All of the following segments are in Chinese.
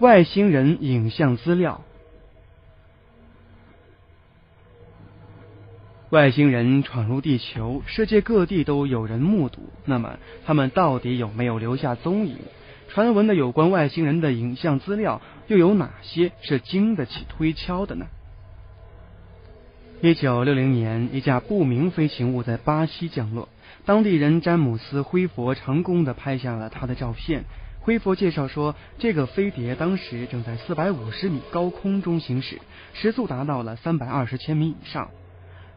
外星人影像资料。外星人闯入地球，世界各地都有人目睹。那么，他们到底有没有留下踪影？传闻的有关外星人的影像资料，又有哪些是经得起推敲的呢？一九六零年，一架不明飞行物在巴西降落，当地人詹姆斯·辉佛成功的拍下了他的照片。辉佛介绍说，这个飞碟当时正在四百五十米高空中行驶，时速达到了三百二十千米以上。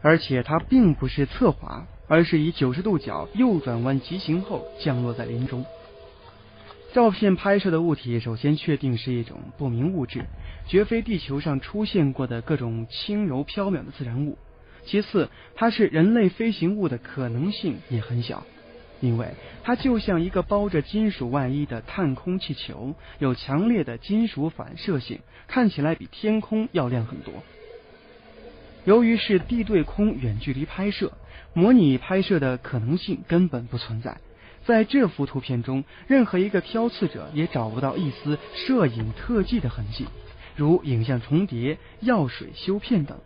而且它并不是侧滑，而是以九十度角右转弯急行后降落在林中。照片拍摄的物体首先确定是一种不明物质，绝非地球上出现过的各种轻柔飘渺的自然物。其次，它是人类飞行物的可能性也很小，因为它就像一个包着金属外衣的探空气球，有强烈的金属反射性，看起来比天空要亮很多。由于是地对空远距离拍摄，模拟拍摄的可能性根本不存在。在这幅图片中，任何一个挑刺者也找不到一丝摄影特技的痕迹，如影像重叠、药水修片等。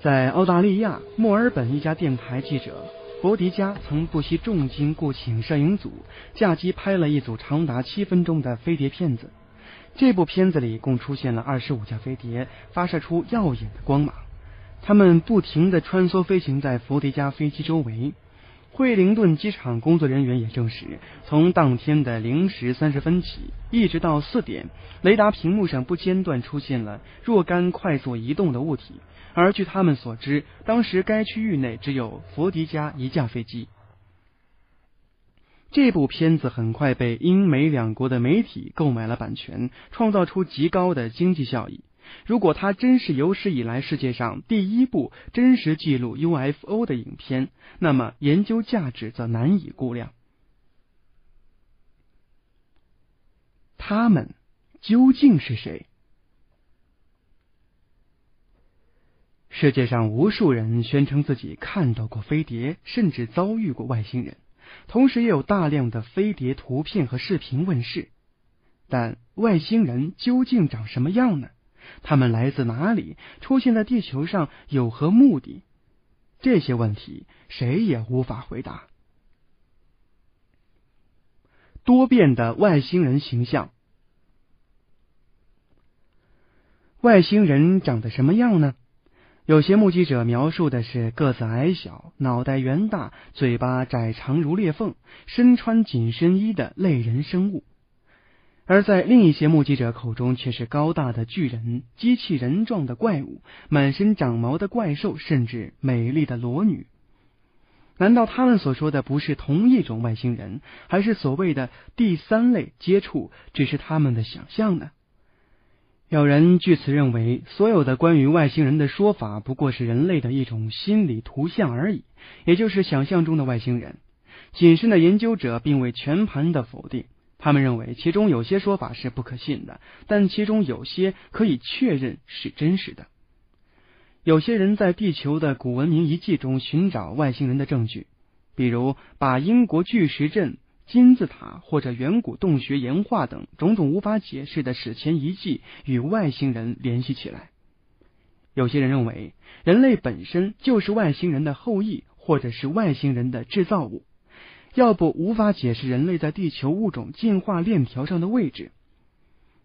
在澳大利亚墨尔本，一家电台记者佛迪加曾不惜重金雇请摄影组，驾机拍了一组长达七分钟的飞碟片子。这部片子里共出现了二十五架飞碟，发射出耀眼的光芒。它们不停地穿梭飞行在佛迪加飞机周围。惠灵顿机场工作人员也证实，从当天的零时三十分起，一直到四点，雷达屏幕上不间断出现了若干快速移动的物体。而据他们所知，当时该区域内只有佛迪加一架飞机。这部片子很快被英美两国的媒体购买了版权，创造出极高的经济效益。如果它真是有史以来世界上第一部真实记录 UFO 的影片，那么研究价值则难以估量。他们究竟是谁？世界上无数人宣称自己看到过飞碟，甚至遭遇过外星人。同时也有大量的飞碟图片和视频问世，但外星人究竟长什么样呢？他们来自哪里？出现在地球上有何目的？这些问题谁也无法回答。多变的外星人形象，外星人长得什么样呢？有些目击者描述的是个子矮小、脑袋圆大、嘴巴窄长如裂缝、身穿紧身衣的类人生物；而在另一些目击者口中，却是高大的巨人、机器人状的怪物、满身长毛的怪兽，甚至美丽的裸女。难道他们所说的不是同一种外星人，还是所谓的第三类接触只是他们的想象呢？有人据此认为，所有的关于外星人的说法不过是人类的一种心理图像而已，也就是想象中的外星人。谨慎的研究者并未全盘的否定，他们认为其中有些说法是不可信的，但其中有些可以确认是真实的。有些人在地球的古文明遗迹中寻找外星人的证据，比如把英国巨石阵。金字塔或者远古洞穴岩画等种种无法解释的史前遗迹与外星人联系起来。有些人认为，人类本身就是外星人的后裔，或者是外星人的制造物，要不无法解释人类在地球物种进化链条上的位置。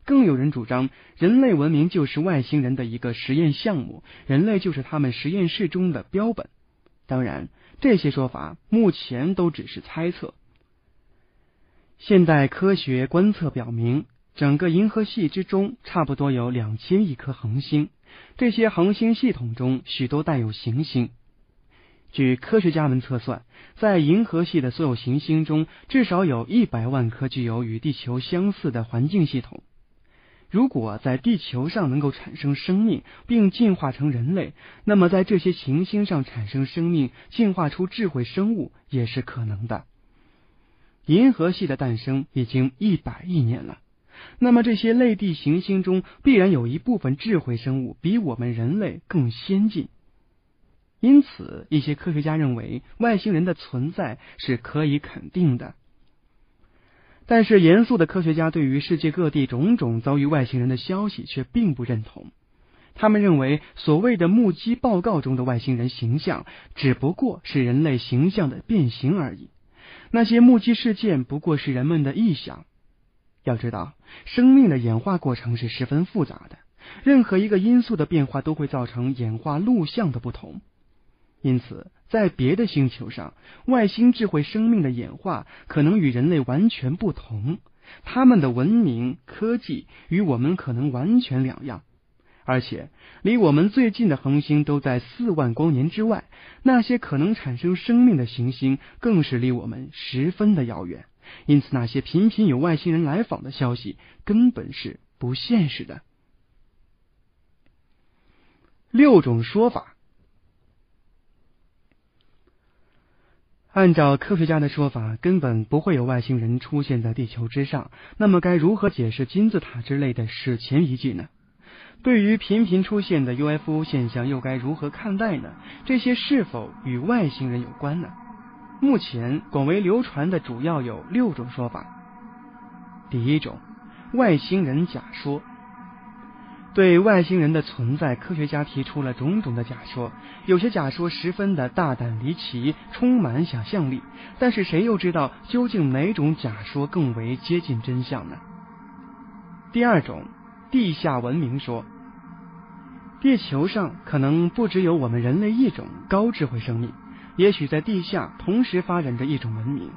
更有人主张，人类文明就是外星人的一个实验项目，人类就是他们实验室中的标本。当然，这些说法目前都只是猜测。现代科学观测表明，整个银河系之中差不多有两千亿颗恒星，这些恒星系统中许多带有行星。据科学家们测算，在银河系的所有行星中，至少有一百万颗具有与地球相似的环境系统。如果在地球上能够产生生命并进化成人类，那么在这些行星上产生生命、进化出智慧生物也是可能的。银河系的诞生已经一百亿年了，那么这些类地行星中必然有一部分智慧生物比我们人类更先进，因此一些科学家认为外星人的存在是可以肯定的。但是，严肃的科学家对于世界各地种种遭遇外星人的消息却并不认同。他们认为，所谓的目击报告中的外星人形象，只不过是人类形象的变形而已。那些目击事件不过是人们的臆想。要知道，生命的演化过程是十分复杂的，任何一个因素的变化都会造成演化路向的不同。因此，在别的星球上，外星智慧生命的演化可能与人类完全不同，他们的文明科技与我们可能完全两样。而且，离我们最近的恒星都在四万光年之外，那些可能产生生命的行星更是离我们十分的遥远。因此，那些频频有外星人来访的消息根本是不现实的。六种说法，按照科学家的说法，根本不会有外星人出现在地球之上。那么，该如何解释金字塔之类的史前遗迹呢？对于频频出现的 UFO 现象，又该如何看待呢？这些是否与外星人有关呢？目前广为流传的主要有六种说法。第一种，外星人假说。对外星人的存在，科学家提出了种种的假说，有些假说十分的大胆离奇，充满想象力。但是谁又知道究竟哪种假说更为接近真相呢？第二种，地下文明说。地球上可能不只有我们人类一种高智慧生命，也许在地下同时发展着一种文明，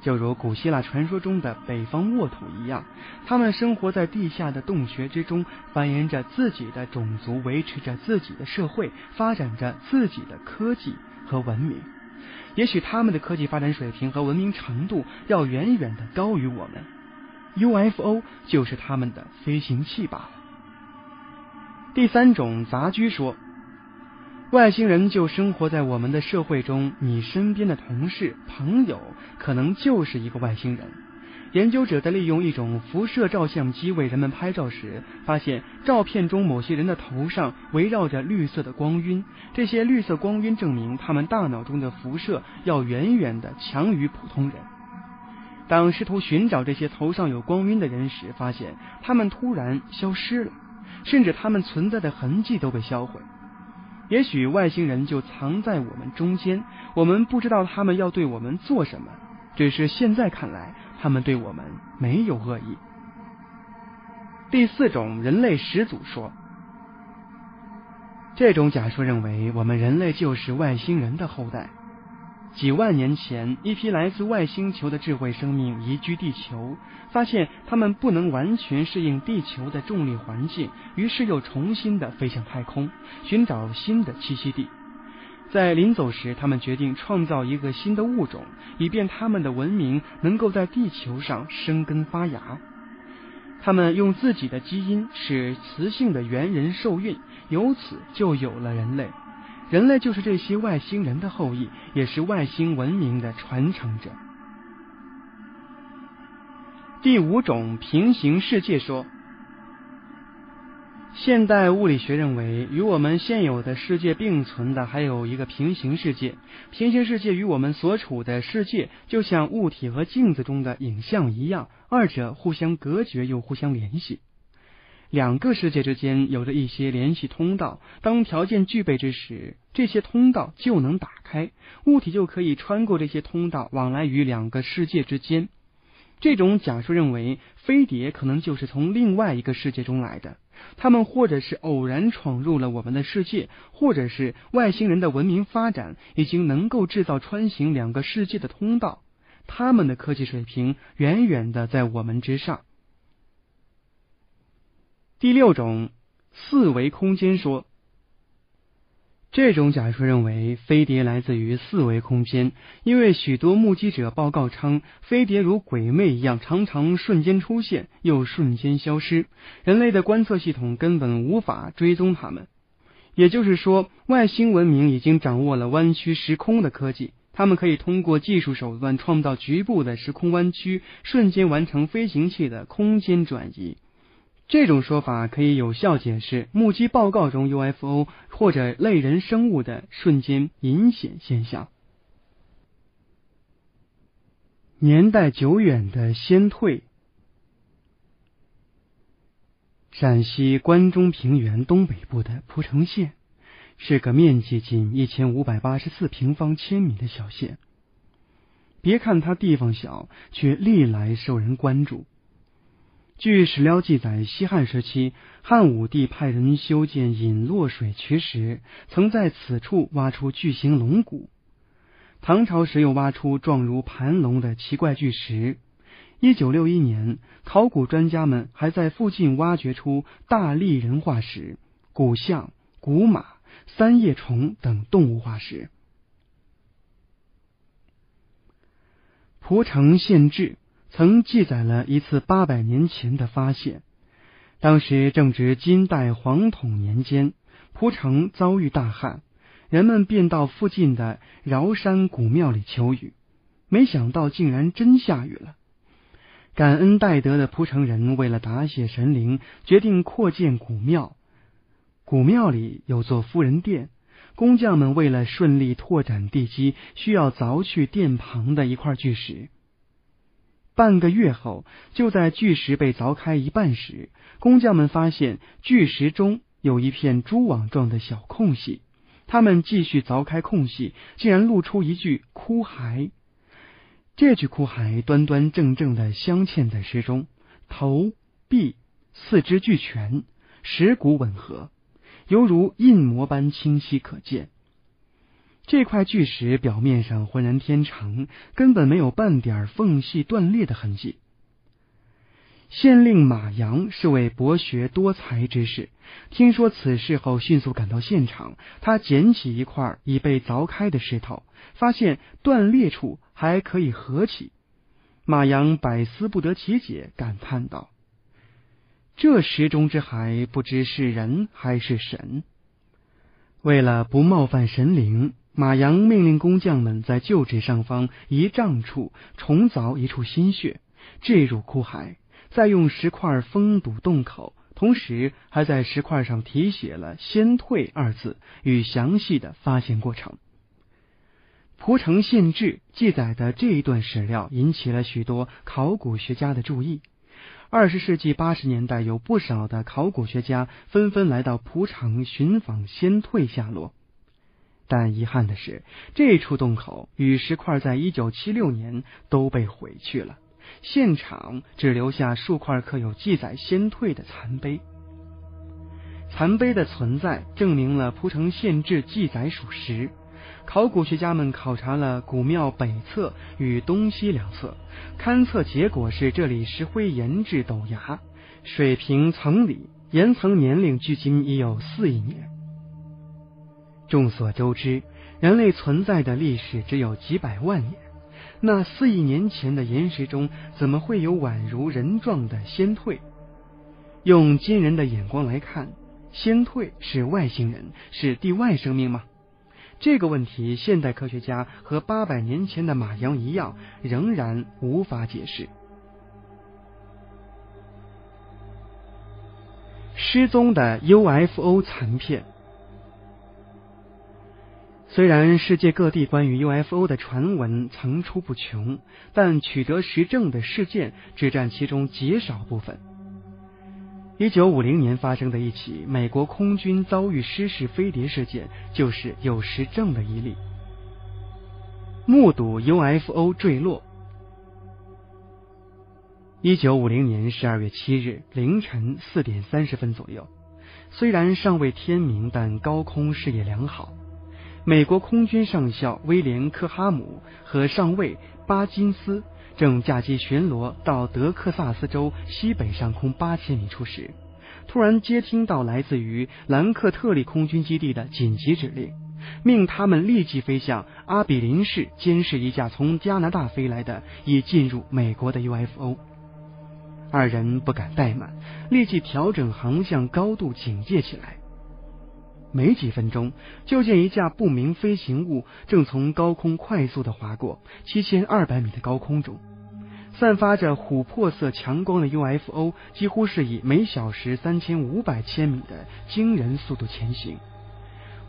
就如古希腊传说中的北方沃土一样，他们生活在地下的洞穴之中，繁衍着自己的种族，维持着自己的社会，发展着自己的科技和文明。也许他们的科技发展水平和文明程度要远远的高于我们，UFO 就是他们的飞行器罢了。第三种杂居说，外星人就生活在我们的社会中，你身边的同事、朋友可能就是一个外星人。研究者在利用一种辐射照相机为人们拍照时，发现照片中某些人的头上围绕着绿色的光晕，这些绿色光晕证明他们大脑中的辐射要远远的强于普通人。当试图寻找这些头上有光晕的人时，发现他们突然消失了。甚至他们存在的痕迹都被销毁。也许外星人就藏在我们中间，我们不知道他们要对我们做什么，只是现在看来，他们对我们没有恶意。第四种人类始祖说，这种假说认为我们人类就是外星人的后代。几万年前，一批来自外星球的智慧生命移居地球，发现他们不能完全适应地球的重力环境，于是又重新的飞向太空，寻找新的栖息地。在临走时，他们决定创造一个新的物种，以便他们的文明能够在地球上生根发芽。他们用自己的基因使雌性的猿人受孕，由此就有了人类。人类就是这些外星人的后裔，也是外星文明的传承者。第五种平行世界说，现代物理学认为，与我们现有的世界并存的还有一个平行世界。平行世界与我们所处的世界，就像物体和镜子中的影像一样，二者互相隔绝又互相联系。两个世界之间有着一些联系通道，当条件具备之时，这些通道就能打开，物体就可以穿过这些通道往来于两个世界之间。这种假说认为，飞碟可能就是从另外一个世界中来的，他们或者是偶然闯入了我们的世界，或者是外星人的文明发展已经能够制造穿行两个世界的通道，他们的科技水平远远的在我们之上。第六种四维空间说，这种假说认为飞碟来自于四维空间，因为许多目击者报告称，飞碟如鬼魅一样，常常瞬间出现又瞬间消失，人类的观测系统根本无法追踪它们。也就是说，外星文明已经掌握了弯曲时空的科技，他们可以通过技术手段创造局部的时空弯曲，瞬间完成飞行器的空间转移。这种说法可以有效解释目击报告中 UFO 或者类人生物的瞬间隐显现象。年代久远的先退。陕西关中平原东北部的蒲城县，是个面积仅一千五百八十四平方千米的小县。别看它地方小，却历来受人关注。据史料记载，西汉时期，汉武帝派人修建引洛水渠时，曾在此处挖出巨型龙骨。唐朝时又挖出状如盘龙的奇怪巨石。一九六一年，考古专家们还在附近挖掘出大力人化石、古象、古马、三叶虫等动物化石。蒲城县志曾记载了一次八百年前的发现，当时正值金代黄统年间，蒲城遭遇大旱。人们便到附近的尧山古庙里求雨，没想到竟然真下雨了。感恩戴德的蒲城人为了答谢神灵，决定扩建古庙。古庙里有座夫人殿，工匠们为了顺利拓展地基，需要凿去殿旁的一块巨石。半个月后，就在巨石被凿开一半时，工匠们发现巨石中有一片蛛网状的小空隙。他们继续凿开空隙，竟然露出一具枯骸。这具枯骸端端正正的镶嵌在石中，头、臂、四肢俱全，石骨吻合，犹如印模般清晰可见。这块巨石表面上浑然天成，根本没有半点缝隙断裂的痕迹。县令马阳是位博学多才之士，听说此事后，迅速赶到现场。他捡起一块已被凿开的石头，发现断裂处还可以合起。马阳百思不得其解，感叹道：“这石中之骸，不知是人还是神。”为了不冒犯神灵，马阳命令工匠们在旧址上方一丈处重凿一处新穴，置入枯骸。再用石块封堵洞口，同时还在石块上题写了“先退”二字与详细的发现过程。蒲城县志记载的这一段史料引起了许多考古学家的注意。二十世纪八十年代，有不少的考古学家纷纷来到蒲城寻访先退下落。但遗憾的是，这处洞口与石块在一九七六年都被毁去了。现场只留下数块刻有记载先退的残碑，残碑的存在证明了蒲城县志记载属实。考古学家们考察了古庙北侧与东西两侧，勘测结果是这里石灰岩质陡崖，水平层里，岩层年龄距今已有四亿年。众所周知，人类存在的历史只有几百万年。那四亿年前的岩石中，怎么会有宛如人状的仙退？用今人的眼光来看，仙退是外星人，是地外生命吗？这个问题，现代科学家和八百年前的马阳一样，仍然无法解释。失踪的 UFO 残片。虽然世界各地关于 UFO 的传闻层出不穷，但取得实证的事件只占其中极少部分。一九五零年发生的一起美国空军遭遇失事飞碟事件，就是有实证的一例。目睹 UFO 坠落。一九五零年十二月七日凌晨四点三十分左右，虽然尚未天明，但高空视野良好。美国空军上校威廉·克哈姆和上尉巴金斯正驾机巡逻到德克萨斯州西北上空八千米处时，突然接听到来自于兰克特利空军基地的紧急指令，命他们立即飞向阿比林市监视一架从加拿大飞来的已进入美国的 UFO。二人不敢怠慢，立即调整航向高度，警戒起来。没几分钟，就见一架不明飞行物正从高空快速的划过七千二百米的高空中，散发着琥珀色强光的 UFO 几乎是以每小时三千五百千米的惊人速度前行。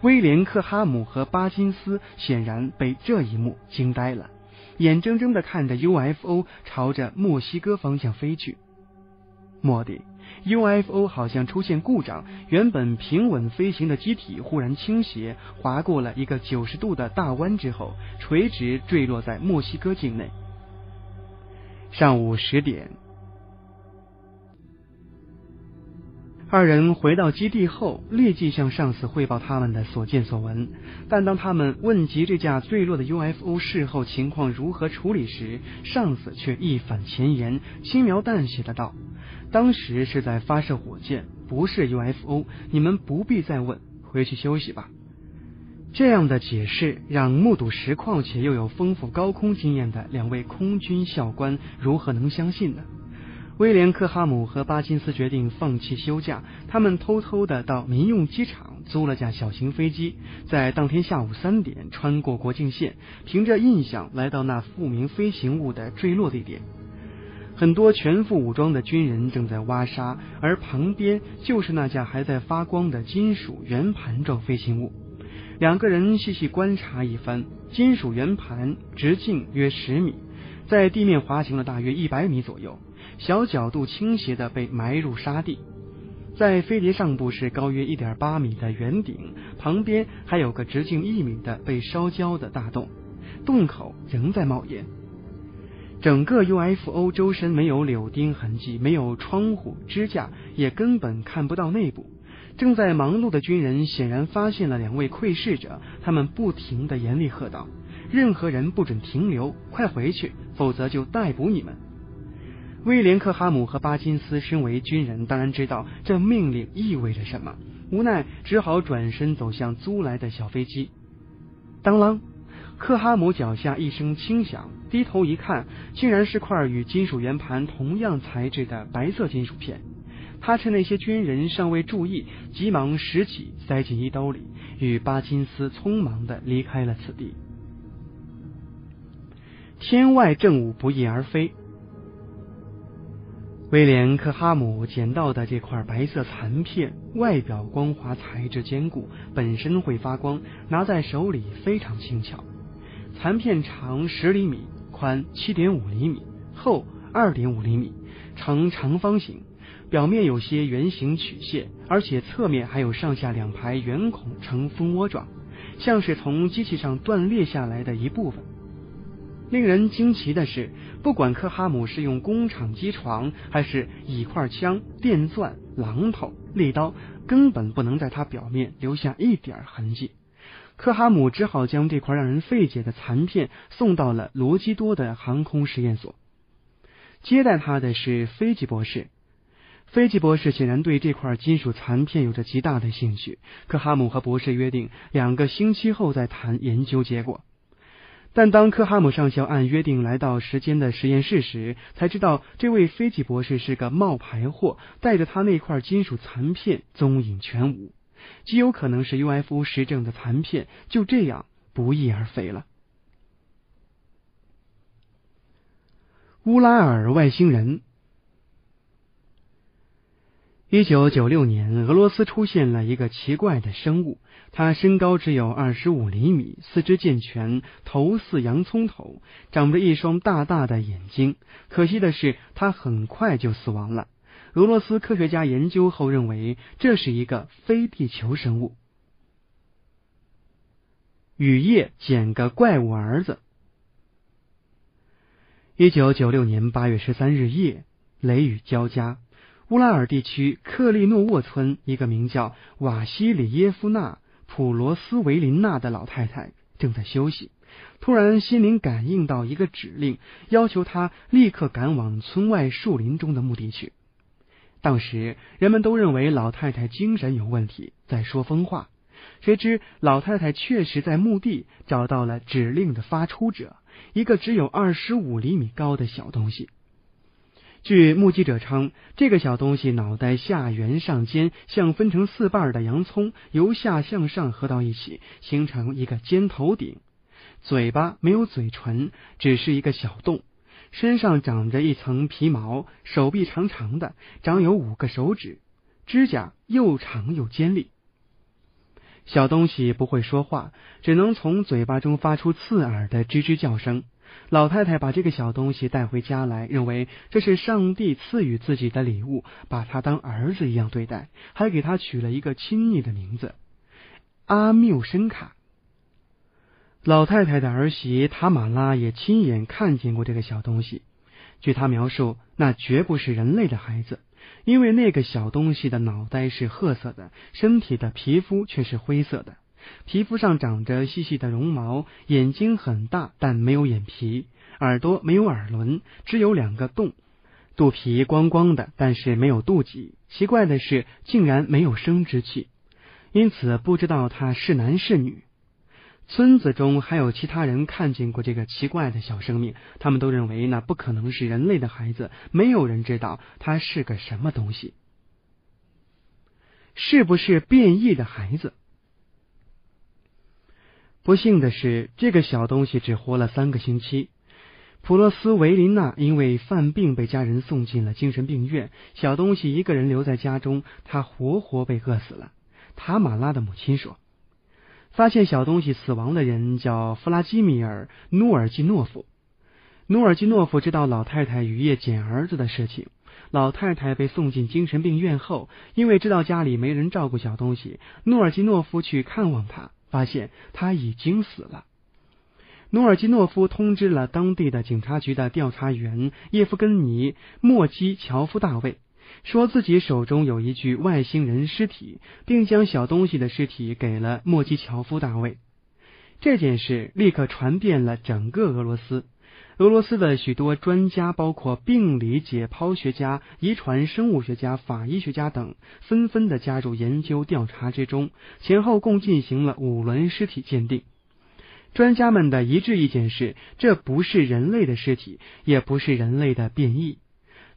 威廉克哈姆和巴金斯显然被这一幕惊呆了，眼睁睁的看着 UFO 朝着墨西哥方向飞去。莫迪，UFO 好像出现故障，原本平稳飞行的机体忽然倾斜，划过了一个九十度的大弯之后，垂直坠落在墨西哥境内。上午十点。二人回到基地后，立即向上司汇报他们的所见所闻。但当他们问及这架坠落的 UFO 事后情况如何处理时，上司却一反前言，轻描淡写的道：“当时是在发射火箭，不是 UFO。你们不必再问，回去休息吧。”这样的解释让目睹实况且又有丰富高空经验的两位空军校官如何能相信呢？威廉·克哈姆和巴金斯决定放弃休假，他们偷偷的到民用机场租了架小型飞机，在当天下午三点穿过国境线，凭着印象来到那不明飞行物的坠落地点。很多全副武装的军人正在挖沙，而旁边就是那架还在发光的金属圆盘状飞行物。两个人细细观察一番，金属圆盘直径约十米，在地面滑行了大约一百米左右。小角度倾斜的被埋入沙地，在飞碟上部是高约一点八米的圆顶，旁边还有个直径一米的被烧焦的大洞，洞口仍在冒烟。整个 UFO 周身没有柳钉痕迹，没有窗户支架，也根本看不到内部。正在忙碌的军人显然发现了两位窥视者，他们不停的严厉喝道：“任何人不准停留，快回去，否则就逮捕你们！”威廉·克哈姆和巴金斯身为军人，当然知道这命令意味着什么，无奈只好转身走向租来的小飞机。当啷，克哈姆脚下一声轻响，低头一看，竟然是块与金属圆盘同样材质的白色金属片。他趁那些军人尚未注意，急忙拾起，塞进衣兜里，与巴金斯匆忙的离开了此地。天外正午不翼而飞。威廉·克哈姆捡到的这块白色残片，外表光滑，材质坚固，本身会发光，拿在手里非常轻巧。残片长十厘米，宽七点五厘米，厚二点五厘米，呈长方形，表面有些圆形曲线，而且侧面还有上下两排圆孔，呈蜂窝状，像是从机器上断裂下来的一部分。令人惊奇的是，不管克哈姆是用工厂机床，还是椅块枪、电钻、榔头、利刀，根本不能在它表面留下一点痕迹。克哈姆只好将这块让人费解的残片送到了罗基多的航空实验所。接待他的是飞机博士。飞机博士显然对这块金属残片有着极大的兴趣。克哈姆和博士约定两个星期后再谈研究结果。但当科哈姆上校按约定来到时间的实验室时，才知道这位飞机博士是个冒牌货，带着他那块金属残片踪影全无，极有可能是 UFO 实证的残片，就这样不翼而飞了。乌拉尔外星人。一九九六年，俄罗斯出现了一个奇怪的生物。它身高只有二十五厘米，四肢健全，头似洋葱头，长着一双大大的眼睛。可惜的是，它很快就死亡了。俄罗斯科学家研究后认为，这是一个非地球生物。雨夜捡个怪物儿子。一九九六年八月十三日夜，雷雨交加。乌拉尔地区克利诺沃村，一个名叫瓦西里耶夫娜·普罗斯维林娜的老太太正在休息，突然心灵感应到一个指令，要求她立刻赶往村外树林中的墓地去。当时人们都认为老太太精神有问题，在说疯话。谁知老太太确实在墓地找到了指令的发出者，一个只有二十五厘米高的小东西。据目击者称，这个小东西脑袋下圆上尖，像分成四瓣的洋葱，由下向上合到一起，形成一个尖头顶。嘴巴没有嘴唇，只是一个小洞。身上长着一层皮毛，手臂长长的，长有五个手指，指甲又长又尖利。小东西不会说话，只能从嘴巴中发出刺耳的吱吱叫声。老太太把这个小东西带回家来，认为这是上帝赐予自己的礼物，把它当儿子一样对待，还给他取了一个亲昵的名字——阿缪申卡。老太太的儿媳塔马拉也亲眼看见过这个小东西。据她描述，那绝不是人类的孩子，因为那个小东西的脑袋是褐色的，身体的皮肤却是灰色的。皮肤上长着细细的绒毛，眼睛很大，但没有眼皮；耳朵没有耳轮，只有两个洞；肚皮光光的，但是没有肚脐。奇怪的是，竟然没有生殖器，因此不知道他是男是女。村子中还有其他人看见过这个奇怪的小生命，他们都认为那不可能是人类的孩子。没有人知道它是个什么东西，是不是变异的孩子？不幸的是，这个小东西只活了三个星期。普洛斯维琳娜因为犯病被家人送进了精神病院，小东西一个人留在家中，他活活被饿死了。塔马拉的母亲说：“发现小东西死亡的人叫弗拉基米尔·努尔基诺夫。努尔基诺夫知道老太太雨夜捡儿子的事情。老太太被送进精神病院后，因为知道家里没人照顾小东西，努尔基诺夫去看望他。”发现他已经死了。努尔基诺夫通知了当地的警察局的调查员叶夫根尼·莫基乔夫大卫，说自己手中有一具外星人尸体，并将小东西的尸体给了莫基乔夫大卫。这件事立刻传遍了整个俄罗斯。俄罗斯的许多专家，包括病理解剖学家、遗传生物学家、法医学家等，纷纷的加入研究调查之中。前后共进行了五轮尸体鉴定。专家们的一致意见是，这不是人类的尸体，也不是人类的变异。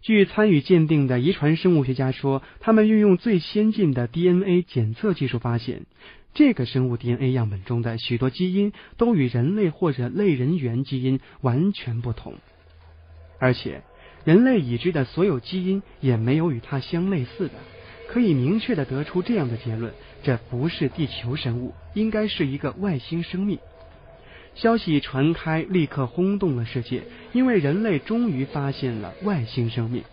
据参与鉴定的遗传生物学家说，他们运用最先进的 DNA 检测技术发现。这个生物 DNA 样本中的许多基因都与人类或者类人猿基因完全不同，而且人类已知的所有基因也没有与它相类似的，可以明确的得出这样的结论：这不是地球生物，应该是一个外星生命。消息传开，立刻轰动了世界，因为人类终于发现了外星生命。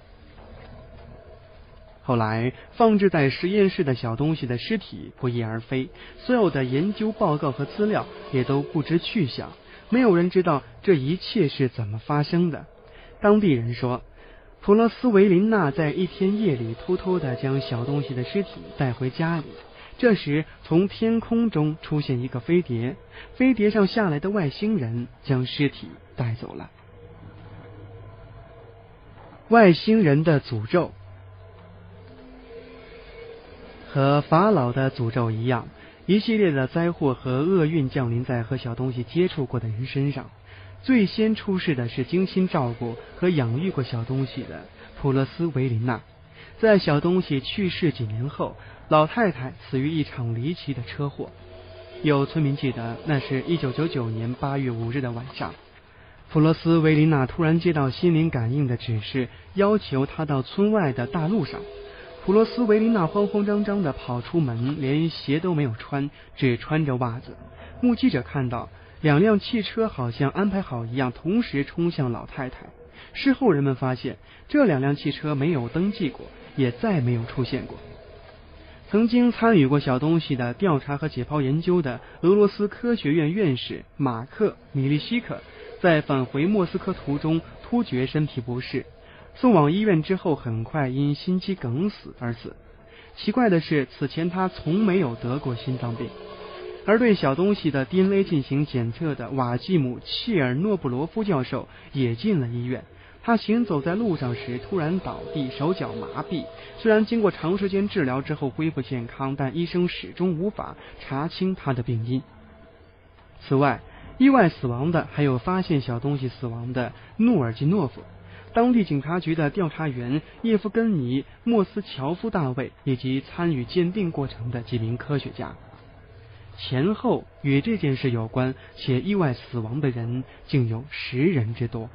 后来，放置在实验室的小东西的尸体不翼而飞，所有的研究报告和资料也都不知去向，没有人知道这一切是怎么发生的。当地人说，普罗斯维琳娜在一天夜里偷偷的将小东西的尸体带回家里，这时从天空中出现一个飞碟，飞碟上下来的外星人将尸体带走了。外星人的诅咒。和法老的诅咒一样，一系列的灾祸和厄运降临在和小东西接触过的人身上。最先出事的是精心照顾和养育过小东西的普勒斯维琳娜。在小东西去世几年后，老太太死于一场离奇的车祸。有村民记得，那是一九九九年八月五日的晚上，普罗斯维琳娜突然接到心灵感应的指示，要求她到村外的大路上。普罗斯维琳娜慌慌张张的跑出门，连鞋都没有穿，只穿着袜子。目击者看到两辆汽车好像安排好一样，同时冲向老太太。事后人们发现，这两辆汽车没有登记过，也再没有出现过。曾经参与过小东西的调查和解剖研究的俄罗斯科学院院士马克·米利希克，在返回莫斯科途中突觉身体不适。送往医院之后，很快因心肌梗死而死。奇怪的是，此前他从没有得过心脏病。而对小东西的 DNA 进行检测的瓦季姆·切尔诺布罗夫教授也进了医院。他行走在路上时突然倒地，手脚麻痹。虽然经过长时间治疗之后恢复健康，但医生始终无法查清他的病因。此外，意外死亡的还有发现小东西死亡的努尔基诺夫。当地警察局的调查员叶夫根尼·莫斯乔夫大卫以及参与鉴定过程的几名科学家，前后与这件事有关且意外死亡的人竟有十人之多。